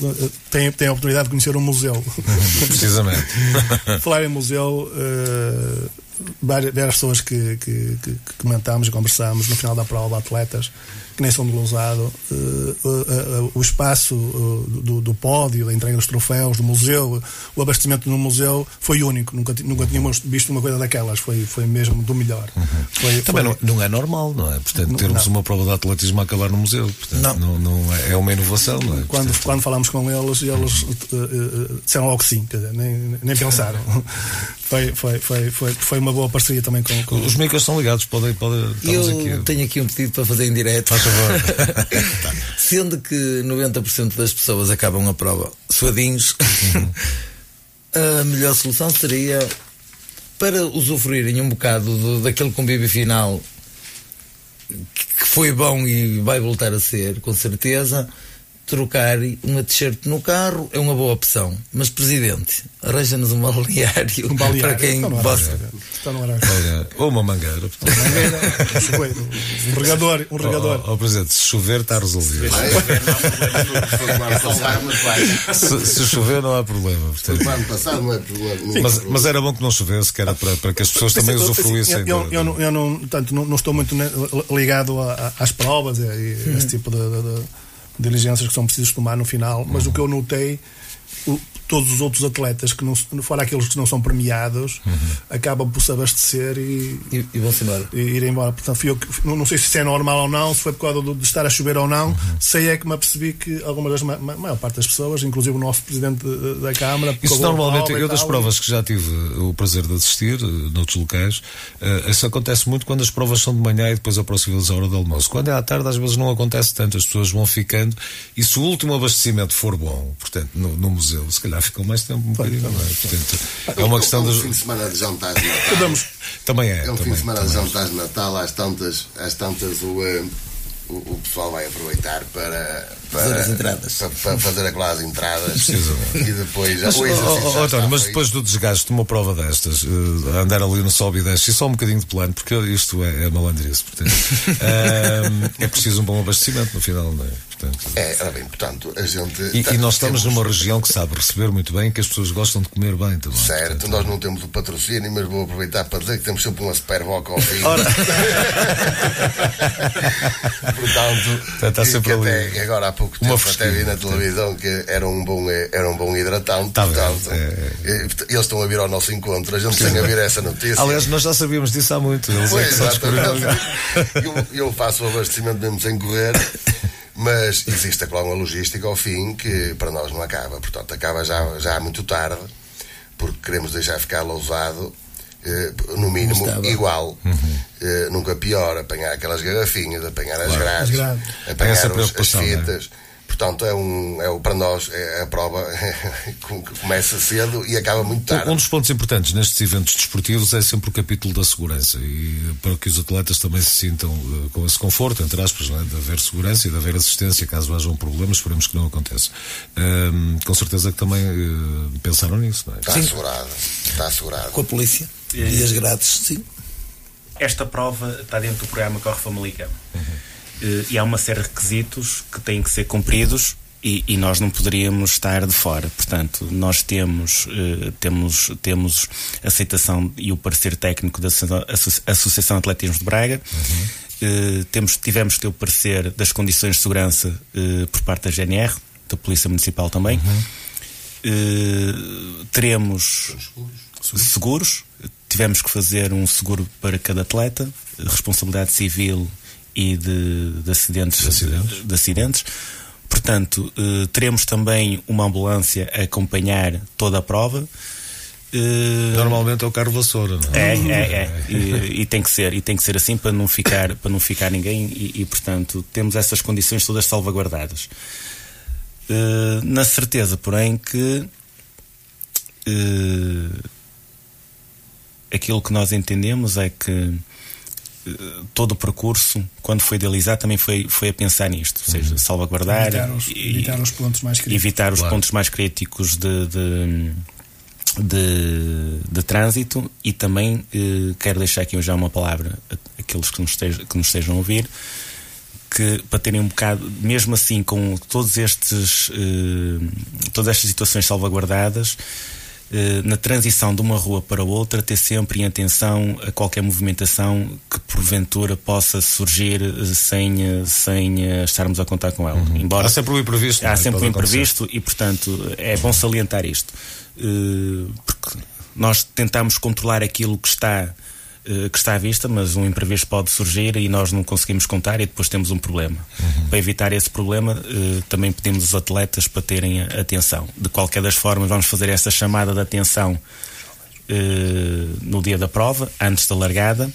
S2: têm, têm a oportunidade de conhecer um museu.
S1: Precisamente.
S2: Falar em museu, uh, várias, várias pessoas que, que, que, comentámos e conversámos no final da prova, atletas, que nem são de Lousado, uh, uh, uh, o espaço do, do, pódio, da entrega dos troféus, do museu, o abastecimento no museu foi único. Nunca, nunca tínhamos visto uma coisa daquelas. Foi, foi mesmo do melhor.
S1: Uhum. Foi, Também foi... Não, não, é normal, não é? Portanto, termos não. uma prova de atletismo a acabar no museu. Portanto, não. Não, não é, é, uma inovação, não é?
S2: Quando,
S1: Portanto...
S2: quando falámos com eles, eles disseram logo sim, dizer, nem, nem pensaram. foi, foi, foi, foi, foi uma boa parceria também com. com...
S1: Os micros estão ligados, podem. podem
S4: Eu aqui. tenho aqui um pedido para fazer em direto.
S1: Faz favor.
S4: Sendo que 90% das pessoas acabam a prova suadinhos, uhum. a melhor solução seria para usufruírem um bocado do, daquele convívio final que foi bom e vai voltar a ser, com certeza trocar uma t-shirt no carro é uma boa opção. Mas, Presidente, arranja-nos um balneário, um balneário para quem possa.
S1: Ou uma mangueira. Uma mangueira,
S2: um regador. Um regador.
S1: Oh, oh, Presidente, se chover está resolvido. se, se chover não há problema.
S5: Portanto. ano passado não é problema.
S1: Mas, mas, era bom que não chovesse, que era para, para que as pessoas também usufruíssem.
S2: Eu, eu, eu, não, eu não, tanto, não, não estou muito ligado às provas e, e esse tipo de, de diligências que são precisas tomar no final, mas uhum. o que eu notei todos os outros atletas que não fora aqueles que não são premiados uhum. acabam por se abastecer e,
S4: e, e vão-se embora
S2: e ir embora portanto eu não, não sei se isso é normal ou não se foi por causa de, de estar a chover ou não uhum. sei é que me apercebi que algumas das ma, maior parte das pessoas inclusive o nosso presidente da Câmara
S1: isso normalmente eu das provas que já tive o prazer de assistir eh, noutros locais uh, isso acontece muito quando as provas são de manhã e depois aproxima-se a hora do almoço quando é à tarde às vezes não acontece tanto as pessoas vão ficando e se o último abastecimento for bom portanto no, no museu se calhar ficam mais tempo um bocadinho, não é? Portanto, é uma questão
S5: é um
S1: dos.
S5: fim de semana de jantar de Natal.
S1: também é.
S5: É um fim de semana de jantar de Natal, às tantas, às tantas o, o, o, pessoal vai aproveitar para, para
S4: fazer as entradas.
S5: Para, para fazer aquelas entradas e depois
S1: mas,
S5: o
S1: exercício. Oh, oh, António, mas depois do desgaste de uma prova destas, uh, andar ali no sobe e desce, e só um bocadinho de plano, porque isto é, é malandrice, portanto, uh, é preciso um bom abastecimento no final, não é?
S5: Portanto, é, era bem, portanto, a gente.
S1: E, e nós estamos temos... numa região que sabe receber muito bem que as pessoas gostam de comer bem também.
S5: Certo, portanto, nós não temos o patrocínio, mas vou aproveitar para dizer que temos sempre uma Superboc ao fim.
S1: Ora.
S5: portanto, está sempre que até, agora há pouco tempo até vi na televisão que era um bom, era um bom hidratante. Tá portanto, é, é. Eles estão a vir ao nosso encontro, a gente tem a vir essa notícia.
S1: Aliás, nós já sabíamos disso há muito. Eles
S5: pois, é eu, eu faço o abastecimento mesmo sem correr. Mas existe, claro, uma logística ao fim que para nós não acaba. Portanto, acaba já, já muito tarde, porque queremos deixar ficar lousado eh, no mínimo igual, uhum. eh, nunca pior, apanhar aquelas garrafinhas, apanhar claro. as grades, apanhar os, as fitas. É? Portanto, é um, é, para nós é a prova que começa cedo e acaba muito tarde.
S1: Um dos pontos importantes nestes eventos desportivos é sempre o capítulo da segurança e para que os atletas também se sintam uh, com esse conforto, entre aspas, é? de haver segurança e de haver assistência caso haja um problema, esperemos que não aconteça. Um, com certeza que também uh, pensaram nisso, não é?
S5: Está sim. assegurado, está assegurado.
S4: Com a polícia e as grades, sim.
S3: Esta prova está dentro do programa Corre Famalicão. Uhum eh, e há uma série de requisitos que têm que ser cumpridos e, e, nós não poderíamos estar de fora. Portanto, nós temos, uh, temos, temos aceitação e o parecer técnico da Associação de Atletismo de Braga. Uhum. Uh, temos, tivemos que ter o parecer das condições de segurança por parte da GNR, da Polícia Municipal também. Uhum. teremos seguros. seguros. Tivemos que fazer um seguro para cada atleta, responsabilidade civil e de, de acidentes, de acidentes. De acidentes. Portanto, eh, teremos também uma ambulância a acompanhar toda a prova.
S1: Eh, Normalmente é o carro vassoura, não
S3: é? É, é, é. E, e, tem que ser, e tem que ser assim para não ficar, para não ficar ninguém e, e portanto temos essas condições todas salvaguardadas. Uh, na certeza, porém, que uh, aquilo que nós entendemos é que todo o percurso, quando foi idealizado, também foi, foi a pensar nisto, ou seja, uhum. salvaguardar
S2: evitar os, e, evitar os pontos mais críticos,
S3: evitar os claro. pontos mais críticos de, de, de, de trânsito e também eh, quero deixar aqui já uma palavra àqueles que nos, estejam, que nos estejam a ouvir que para terem um bocado, mesmo assim com todos estes eh, todas estas situações salvaguardadas eh, na transição de uma rua para outra, ter sempre em atenção a qualquer movimentação que porventura possa surgir eh, sem, eh, sem estarmos a contar com ela.
S1: Uhum. Embora, há sempre o imprevisto.
S3: Há é? sempre o imprevisto e, portanto, é bom salientar isto. Porque nós tentamos controlar aquilo que está eh, que está à vista, mas um imprevisto pode surgir e nós não conseguimos contar e depois temos um problema. Uhum. Para evitar esse problema, eh, também pedimos os atletas para terem atenção. De qualquer das formas, vamos fazer essa chamada de atenção eh, no dia da prova, antes da largada.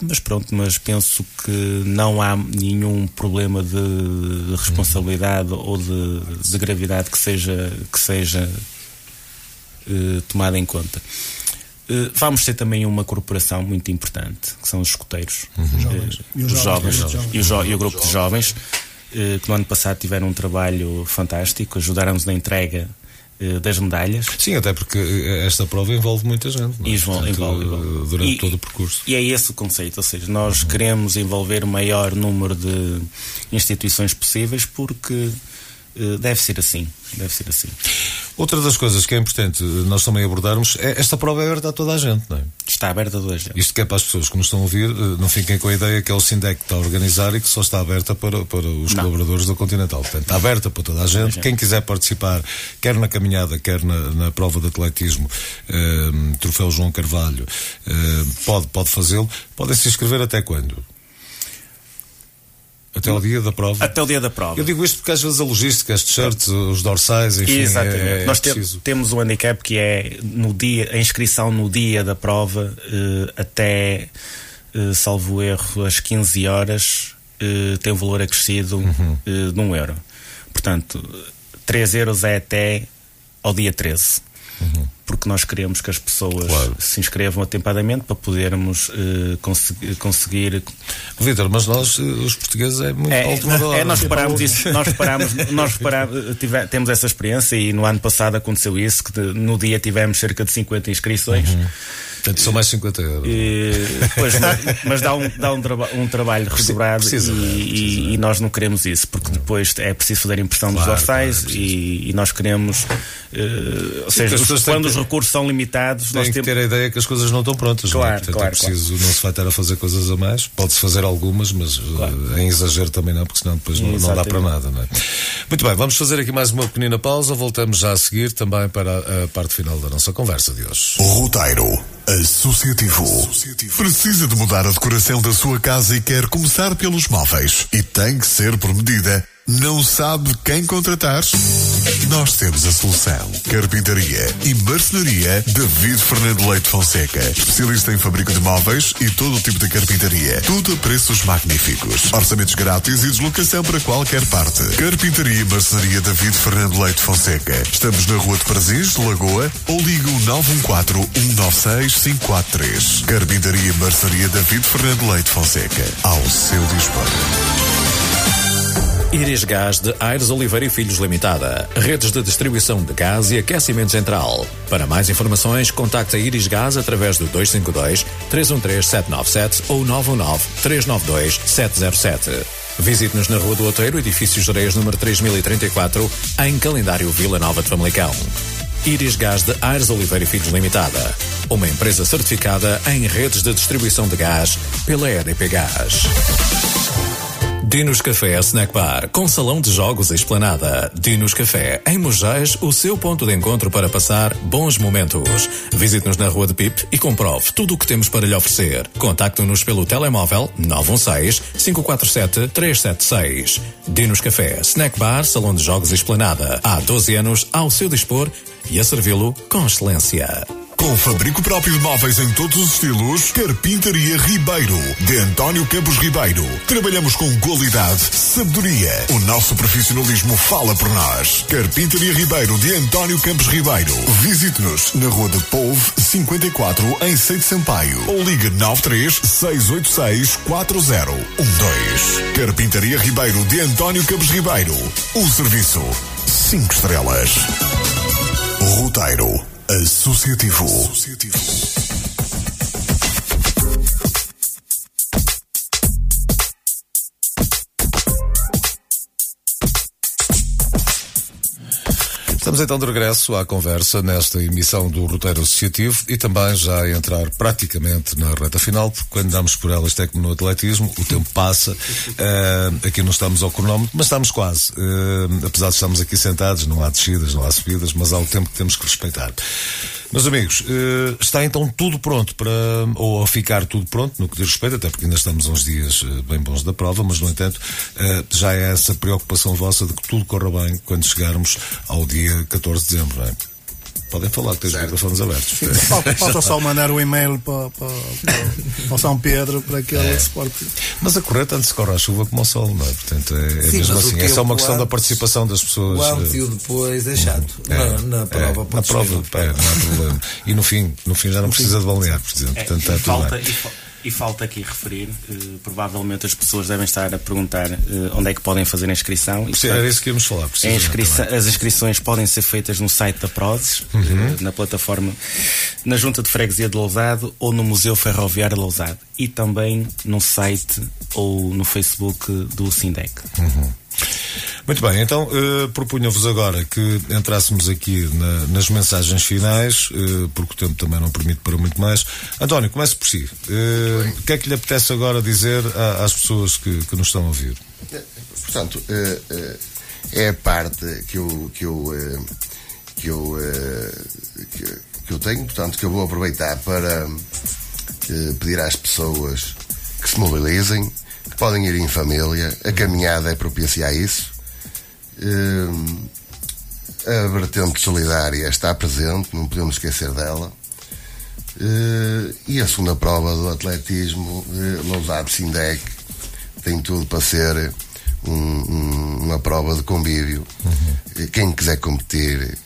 S3: Mas pronto, mas penso que não há nenhum problema de responsabilidade uhum. ou de, de, gravidade que seja, que seja tomada em conta. Uh, vamos ter também uma corporação muito importante, que são os escuteiros, uhum. uh, os jovens, E, o jo e, o grupo de jovens, uh, que no ano passado tiveram um trabalho fantástico, ajudaram-nos na entrega das medalhas.
S1: Sim, até porque esta prova envolve muita gente.
S3: É? Portanto, envolve, envolve.
S1: Durante
S3: e,
S1: todo o percurso.
S3: E é esse o conceito, ou seja, nós uhum. queremos envolver o maior número de instituições possíveis porque deve ser assim. Deve ser assim.
S1: Outra das coisas que é importante nós também abordarmos é esta prova é aberta a toda a gente, não é?
S3: Está aberta a toda a gente.
S1: Isto que é para as pessoas que nos estão a ouvir, eh, não fiquem com a ideia que é o SINDEC que está a organizar e que só está aberta para, para os não. colaboradores da Continental. Portanto, está aberta para toda a gente. Quem quiser participar, quer na caminhada, quer na, na prova de atletismo, eh, Troféu João Carvalho, eh, pode, pode fazê-lo. Podem se inscrever até quando? Até o dia da prova?
S3: Até o dia da prova.
S1: Eu digo isto porque às vezes a logística, as t-shirts, os dorsais, enfim.
S3: Exatamente. É, é Nós te temos um handicap que é no dia, a inscrição no dia da prova uh, até, uh, salvo erro, às 15 horas uh, tem um valor acrescido uhum. de um euro. Portanto, 3 euros é até ao dia 13. Uhum porque nós queremos que as pessoas claro. se inscrevam atempadamente para podermos uh, conseguir, conseguir.
S1: Vitor, mas nós, eh, os portugueses, é muito
S3: é, alto é, nós reparámos isso, nós reparámos, nós reparámos, tive, temos essa experiência e no ano passado aconteceu isso, que no dia tivemos cerca de 50 inscrições. Uhum.
S1: Portanto, são mais 50 euros. E,
S3: pois, mas dá um, dá um, traba um trabalho redobrado precisa, e, precisa. e, nós não queremos isso, porque depois é preciso fazer impressão claro, dos dorsais claro, e, e, nós queremos. Uh, ou seja, os, quando os recursos são limitados,
S1: nós temos que ter a ideia que as coisas não estão prontas. Claro, não é? Portanto, é claro, é preciso, claro. não se vai estar a fazer coisas a mais. Pode-se fazer algumas, mas uh, em exagero também não, porque senão depois não, não dá para nada. Não é? Muito bem, vamos fazer aqui mais uma pequenina pausa. Voltamos já a seguir também para a parte final da nossa conversa de hoje.
S6: O roteiro Associativo. Associativo. Precisa de mudar a decoração da sua casa e quer começar pelos móveis. E tem que ser por medida não sabe quem contratar? Nós temos a solução. Carpintaria e marcenaria David Fernando Leite Fonseca. Especialista em fábrica de móveis e todo o tipo de carpintaria. Tudo a preços magníficos. Orçamentos grátis e deslocação para qualquer parte. Carpintaria e marcenaria David Fernando Leite Fonseca. Estamos na Rua de Prazeres, Lagoa, ou liga o 914-196-543. Carpintaria e marcenaria David Fernando Leite Fonseca. Ao seu dispor.
S7: Iris Gás de Aires Oliveira e Filhos Limitada. Redes de distribuição de gás e aquecimento central. Para mais informações, contacte a Iris Gás através do 252 313 797 ou 919 392 707. Visite-nos na Rua do Outeiro, edifício Gereias número 3034, em calendário Vila Nova de Famalicão. Iris Gás de Aires Oliveira e Filhos Limitada. Uma empresa certificada em redes de distribuição de gás pela EDP Gás. Dinos Café Snack Bar, com salão de jogos e esplanada. Dinos Café, em Mojais, o seu ponto de encontro para passar bons momentos. Visite-nos na Rua de Pip e comprove tudo o que temos para lhe oferecer. Contacte-nos pelo telemóvel 916-547-376. Dinos Café, Snack Bar, salão de jogos e esplanada. Há 12 anos ao seu dispor e a servi-lo com excelência.
S6: Com fabrico próprio de móveis em todos os estilos, Carpintaria Ribeiro, de António Campos Ribeiro. Trabalhamos com qualidade, sabedoria. O nosso profissionalismo fala por nós. Carpintaria Ribeiro, de António Campos Ribeiro. Visite-nos na Rua de Povo 54, em Seito Sampaio. Ou ligue 93 686 4012. Carpintaria Ribeiro, de António Campos Ribeiro. O serviço 5 estrelas. Roteiro Associativo. Associativo.
S1: Estamos então de regresso à conversa nesta emissão do Roteiro Associativo e também já a entrar praticamente na reta final, porque quando damos por elas até como no atletismo, o tempo passa. Uh, aqui não estamos ao cronómetro, mas estamos quase. Uh, apesar de estarmos aqui sentados, não há descidas, não há subidas, mas há o tempo que temos que respeitar. Meus amigos, uh, está então tudo pronto para, ou a ficar tudo pronto, no que diz respeito, até porque ainda estamos uns dias uh, bem bons da prova, mas no entanto, uh, já é essa preocupação vossa de que tudo corra bem quando chegarmos ao dia 14 de dezembro, não é? Podem falar que tens os microfones abertos.
S2: Falta só mandar o um e-mail para, para, para, o São Pedro para que ele é. suporte.
S1: Mas a correr tanto se corre à chuva como ao sol, não é? Portanto, é, é Sim, mesmo assim. É só uma questão antes, da participação das pessoas.
S4: O antes e o depois é chato. É, na, na, prova,
S1: é, na prova, é, não há problema. E no fim, no fim já não precisa de balnear, por exemplo. Portanto, está tudo bem.
S3: E falta aqui referir, uh, provavelmente as pessoas devem estar a perguntar uh, onde é que podem fazer a inscrição.
S1: Sim, era isso que íamos falar.
S3: as inscrições podem ser feitas no site da Prodes, uhum. uh, na plataforma, na Junta de Freguesia de Lousado ou no Museu Ferroviário de Lousado. E também no site ou no Facebook do Sindec.
S1: Uhum. Muito bem, então uh, propunha-vos agora que entrássemos aqui na, nas mensagens finais, uh, porque o tempo também não permite para muito mais. António, comece por si. Uh, o que é que lhe apetece agora dizer a, às pessoas que, que, nos estão a ouvir?
S5: Portanto, é a parte que eu, que eu, que eu, que, que eu tenho, portanto, que eu vou aproveitar para pedir às pessoas que se mobilizem, podem ir em família, a caminhada é propícia a isso. Uh, a vertente solidária está presente, não podemos esquecer dela. Uh, e a segunda prova do atletismo, uh, Lousado Sindec, tem tudo para ser um, um, uma prova de convívio. Uhum. Quem quiser competir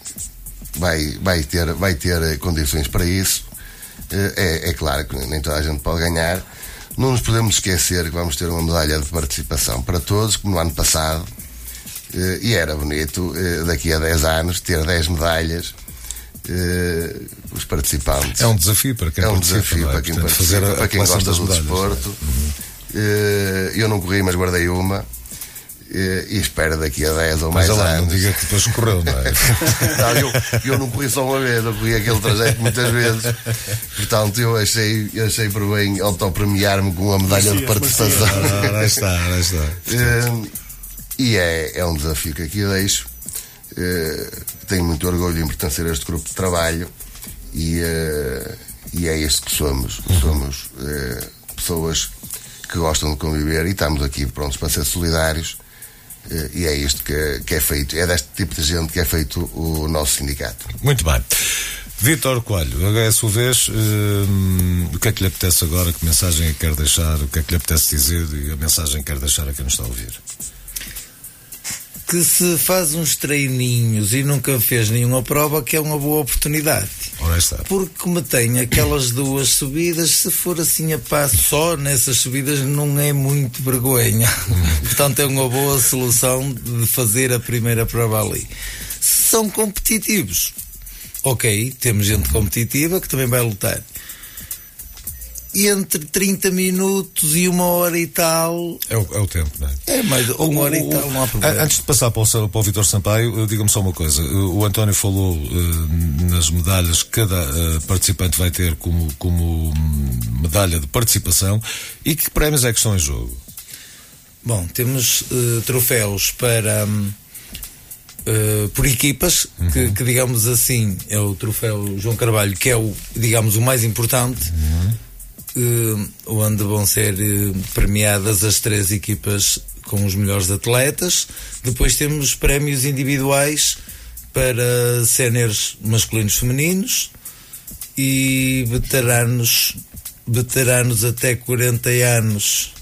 S5: vai, vai, ter, vai ter condições para isso. Uh, é, é claro que nem toda a gente pode ganhar, não nos podemos esquecer que vamos ter uma medalha de participação para todos, como no ano passado. Eh, e era bonito, eh, daqui a 10 anos, ter 10 medalhas. Eh, os participantes.
S1: É um desafio para quem
S5: É um desafio
S1: é?
S5: para quem
S1: Portanto,
S5: participa, para quem gosta do
S1: medalhas,
S5: desporto.
S1: Uhum.
S5: Eu não corri, mas guardei uma. E espero daqui a 10 ou mais
S1: Mas lá,
S5: anos.
S1: não diga que depois correu, não é?
S5: não, eu, eu não corri só uma vez, eu corri aquele trajeto muitas vezes. Portanto, eu achei, eu achei por bem autopremiar-me com uma medalha de participação.
S1: Ah, lá está, lá está.
S5: Eh, e é, é um desafio que aqui deixo. Eh, tenho muito orgulho em pertencer a este grupo de trabalho e, eh, e é este que somos. Somos pessoas que gostam de conviver e estamos aqui prontos para ser solidários. Uh, e é isto que, que, é feito, é deste tipo de gente que é feito o nosso sindicato.
S1: Muito bem. Vítor Coelho, agora é a sua vez, uh, o que é que lhe apetece agora, que mensagem é que quer deixar, o que é que lhe apetece dizer e a mensagem que quer deixar a quem nos está a ouvir?
S4: Que se faz uns treininhos e nunca fez nenhuma prova, que é uma boa oportunidade. Porque como tem aquelas duas subidas, se for assim a passo só nessas subidas, não é muito vergonha. Portanto, é uma boa solução de fazer a primeira prova ali. Se são competitivos, ok, temos gente competitiva que também vai lutar. Entre 30 minutos e uma hora e tal.
S1: É o, é o tempo, não é?
S4: É, mas uma hora e tal não há problema.
S1: Antes de passar para o, para o Vitor Sampaio, diga-me só uma coisa. O António falou uh, nas medalhas que cada uh, participante vai ter como, como medalha de participação. E que prémios é que estão em jogo?
S4: Bom, temos uh, troféus para. Um, por equipas, uhum. que, que, digamos assim é o troféu João Carvalho, que é o, digamos, o mais importante. Uhum uh, onde vão ser uh, premiadas as três equipas com os melhores atletas. Depois temos prémios individuais para séniores masculinos femininos e veteranos veteranos até 40 anos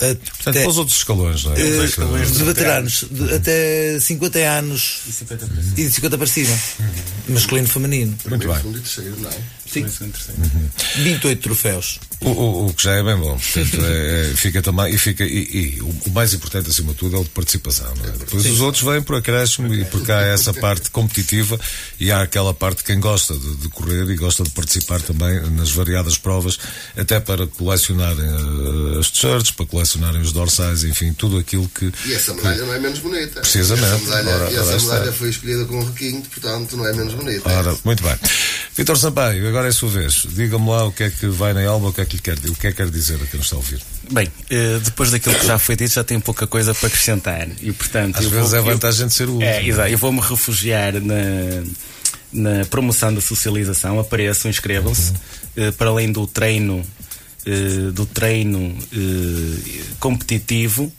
S1: Portanto, até, para os outros escalões, não é? Uh,
S4: escalões de veteranos, de, até 50 anos
S3: e 50 para cima,
S4: e de 50 para cima. Uhum. masculino feminino.
S1: Muito bem.
S5: E?
S4: Sim. Uhum. 28 troféus.
S1: O, o, o, que já é bem bom. Portanto, é, é, fica também, e, fica, e, e, o mais importante acima de tudo é o de participação. É? Depois Sim. os outros vêm por acréscimo e porque há essa parte competitiva e há aquela parte de quem gosta de, de, correr e gosta de participar também nas variadas provas, até para colecionarem uh, as t-shirts, para colecionarem os dorsais, enfim, tudo aquilo que.
S5: E essa medalha que, não é menos bonita.
S1: Precisamente.
S5: Essa medalha, ora, essa medalha foi escolhida com um requinte, portanto não é menos bonita.
S1: Ora, muito bem. Vitor Sampaio, agora é a sua vez. Diga-me lá o que é que vai na alma, o que é que lhe quer, o que é que quer dizer a quem nos está a ouvir.
S3: Bem, eh, depois daquilo que já foi dito, já tenho pouca coisa para acrescentar. E, portanto,
S1: Às vezes
S3: vou,
S1: é vantagem eu, de ser o último.
S3: É, exato. Eu vou-me refugiar na, na promoção da socialização. Apareçam, inscrevam-se. Uhum. Para além do treino, do treino competitivo,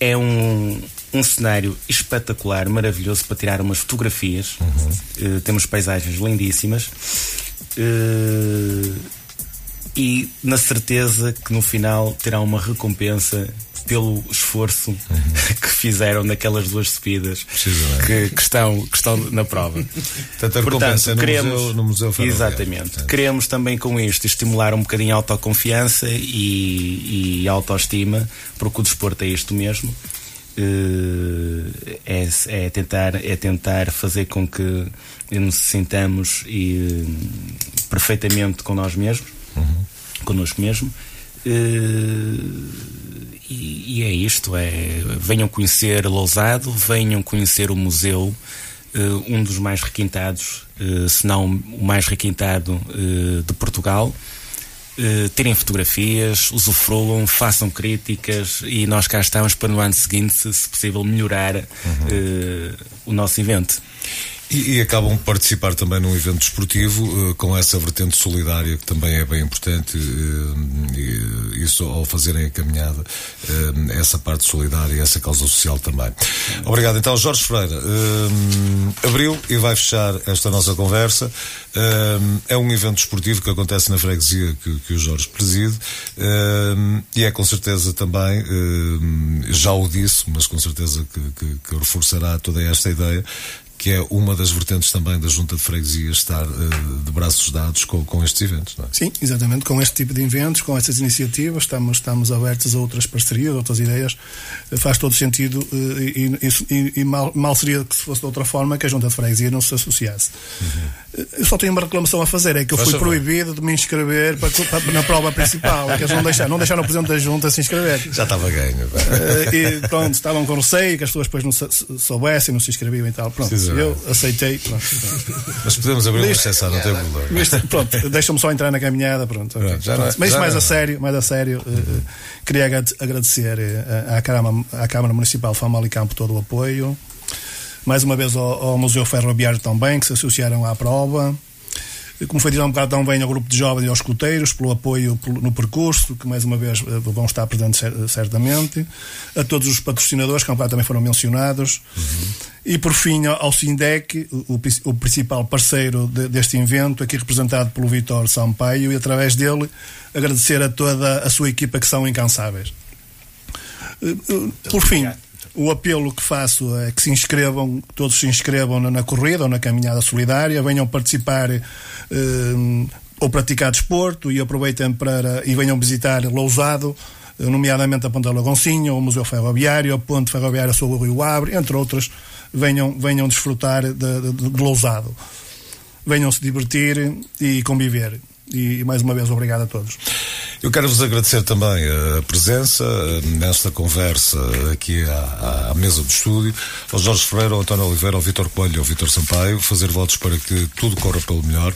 S3: é um, um cenário espetacular, maravilhoso para tirar umas fotografias. Uhum. Uh, temos paisagens lindíssimas. E na certeza que no final terá uma recompensa pelo esforço uhum. que fizeram naquelas duas subidas que, que, estão, que estão na prova.
S1: Portanto, a Portanto, no queremos, museu, no museu
S3: Exatamente. Queremos também com isto estimular um bocadinho a autoconfiança e, e autoestima, porque o desporto é isto mesmo. Eh, é, é, tentar, é tentar fazer com que nos sintamos e, perfeitamente com nós mesmos, uhum. connosco mesmo. Uh, e, e é isto, é venham conhecer Lousado, venham conhecer o museu, uh, um dos mais requintados, uh, se não o mais requintado uh, de Portugal. Uh, terem fotografias, usufruam, façam críticas e nós cá estamos para no ano seguinte, se possível, melhorar uhum. o nosso evento.
S1: E, e, acabam por participar também num evento desportivo uh, com essa vertente solidária que também é bem importante, uh, isso ao fazerem a caminhada, uh, essa parte solidária, essa causa social também. Obrigado. Então, Jorge Freira, abriu e vai fechar esta nossa conversa. é um evento desportivo que acontece na freguesia que, que o Jorge preside e é com certeza também, já o disse, mas com certeza que, que, que reforçará toda esta ideia que é uma das vertentes também da Junta de Freguesia estar uh, de braços dados com, com estes eventos, não é?
S2: Sim, exatamente, com este tipo de eventos, com estas iniciativas, estamos, estamos abertos a outras parcerias, outras ideias, uh, faz todo sentido uh, e, e, e mal, mal, seria que se fosse de outra forma que a Junta de Freguesia não se associasse. Uhum. Eu só tenho uma reclamação a fazer, é que eu fui proibido de me inscrever para, para, na prova principal, é que eles não deixaram, não deixaram o Presidente da Junta se inscrever.
S1: Já estava ganho.
S2: e pronto, estavam com receio que as pessoas depois não soubessem, não se inscreviam e tal. Pronto. Sim, eu aceitei. Pronto,
S1: Mas podemos abrir uma exceção, não tem problema.
S2: pronto, deixa-me só entrar na caminhada. Pronto, pronto, já pronto. Mas já mais, não. a sério, mais a sério, uh, queria agradecer uh, à, Câmara, à Câmara Municipal de Famalicão por todo o apoio. Mais uma vez ao, ao Museu Ferroviário também, que se associaram à prova como foi dito há um bocado também ao grupo de jovens e aos escuteiros, pelo apoio no percurso, que mais uma vez eh, vão estar presentes certamente, a todos os patrocinadores, que há um bocado também foram mencionados, uhum. e por fim ao SINDEC, o, o principal parceiro de, deste evento, aqui representado pelo Vitor Sampaio, e através dele agradecer a toda a sua equipa que são incansáveis. Eh, eh, por fim, o apelo que faço é que se inscrevam, todos se inscrevam na, na corrida ou na caminhada solidária, venham participar eh, ou praticar desporto e aproveitem para e venham visitar Lousado, eh, nomeadamente a Ponta Lagoncinha, o Museu Ferroviário, a Ponte Ferroviária sobre o Rio Abre, entre outras, venham, venham desfrutar de, de, de Lousado. Venham se divertir e conviver. E mais uma vez, obrigado a todos.
S1: Eu quero vos agradecer também a presença eh, nesta conversa aqui à, à mesa do estúdio, ao Jorge Ferreira, ao António Oliveira, ao Vitor Coelho ao Vitor Sampaio, fazer votos para que tudo corra pelo melhor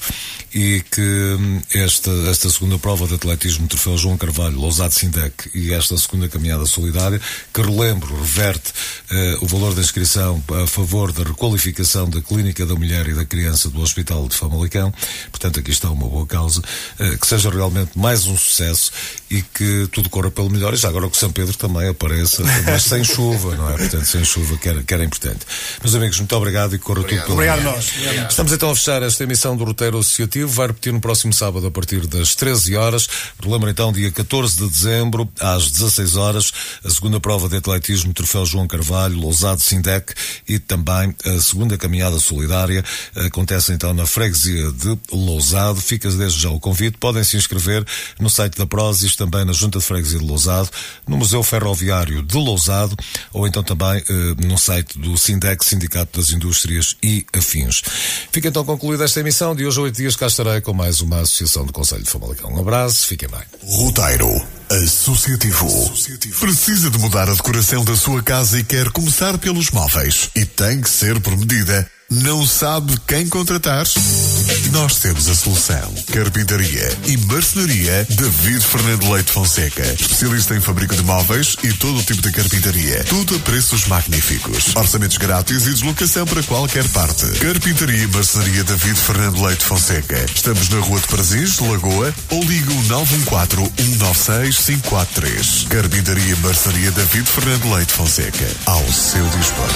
S1: e que hum, esta, esta segunda prova de atletismo Troféu João Carvalho, Lousado Sindec e esta segunda caminhada solidária, que relembro, reverte eh, o valor da inscrição a favor da requalificação da Clínica da Mulher e da Criança do Hospital de Famalicão, portanto aqui está uma boa causa, eh, que seja realmente mais um sucesso e que tudo corra pelo melhor e já agora que São Pedro também apareça, mas sem chuva, não é? Portanto, sem chuva, que era, que era importante. Meus amigos, muito obrigado e corra obrigado. tudo
S2: pelo obrigado melhor. Obrigado nós.
S1: Estamos então a fechar esta emissão do Roteiro Associativo vai repetir no próximo sábado a partir das 13 horas. Relembro então, dia 14 de dezembro, às 16 horas, a segunda prova de atletismo Troféu João Carvalho, Lousado Sindec e também a segunda caminhada solidária. Acontece então na freguesia de Lousado. Fica desde já o convite. Podem se inscrever no site da Prozis, também na Junta de Freguesia de Lousado, no Museu Ferroviário de Lousado ou então também eh, no site do Sindec, Sindicato das Indústrias e Afins. Fica então concluída esta emissão. De hoje a oito dias cá estarei com mais uma associação do Conselho de Famalicão. Um abraço, fiquem bem.
S6: Roteiro Associativo. Associativo. Precisa de mudar a decoração da sua casa e quer começar pelos móveis. E tem que ser por medida não sabe quem contratar? Nós temos a solução. Carpintaria e marcenaria David Fernando Leite Fonseca. Especialista em fábrica de móveis e todo o tipo de carpintaria. Tudo a preços magníficos. Orçamentos grátis e deslocação para qualquer parte. Carpintaria e marcenaria David Fernando Leite Fonseca. Estamos na Rua de Prazins, Lagoa, ou liga o 914-196-543. Carpintaria e marcenaria David Fernando Leite Fonseca. Ao seu dispor.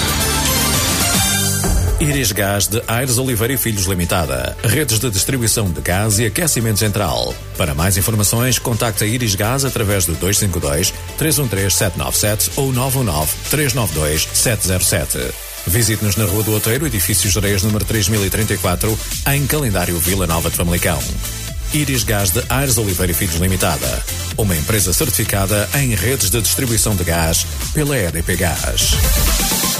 S7: Iris Gás de Aires Oliveira e Filhos Limitada. Redes de distribuição de gás e aquecimento central. Para mais informações, contacte a Iris Gás através do 252 313 797 ou 919 392 707. Visite-nos na Rua do Outeiro, edifício Gereias número 3034, em calendário Vila Nova de Famalicão. Iris Gás de Aires Oliveira e Filhos Limitada. Uma empresa certificada em redes de distribuição de gás pela EDP Gás.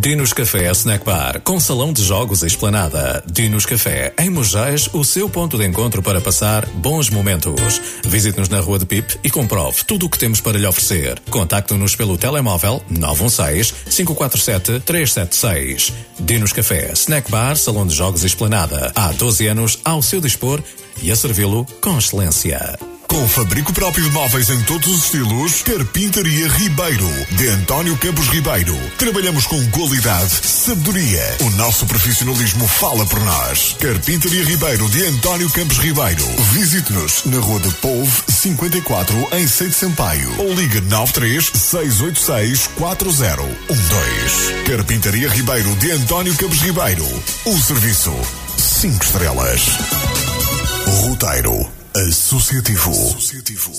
S7: Dinos Café Snack Bar, com salão de jogos e esplanada. Dinos Café, em Mojais, o seu ponto de encontro para passar bons momentos. Visite-nos na Rua de Pip e comprove tudo o que temos para lhe oferecer. Contacte-nos pelo telemóvel 916-547-376. Dinos Café, Snack Bar, salão de jogos e esplanada. Há 12 anos ao seu dispor e a servi-lo com excelência.
S6: Com fabrico próprio de móveis em todos os estilos, Carpintaria Ribeiro, de António Campos Ribeiro. Trabalhamos com qualidade, sabedoria. O nosso profissionalismo fala por nós. Carpintaria Ribeiro, de António Campos Ribeiro. Visite-nos na Rua de Polvo, 54, em Seito Sampaio. Ou liga 93 686 4012. Carpintaria Ribeiro, de António Campos Ribeiro. O serviço 5 estrelas. Roteiro Associativo.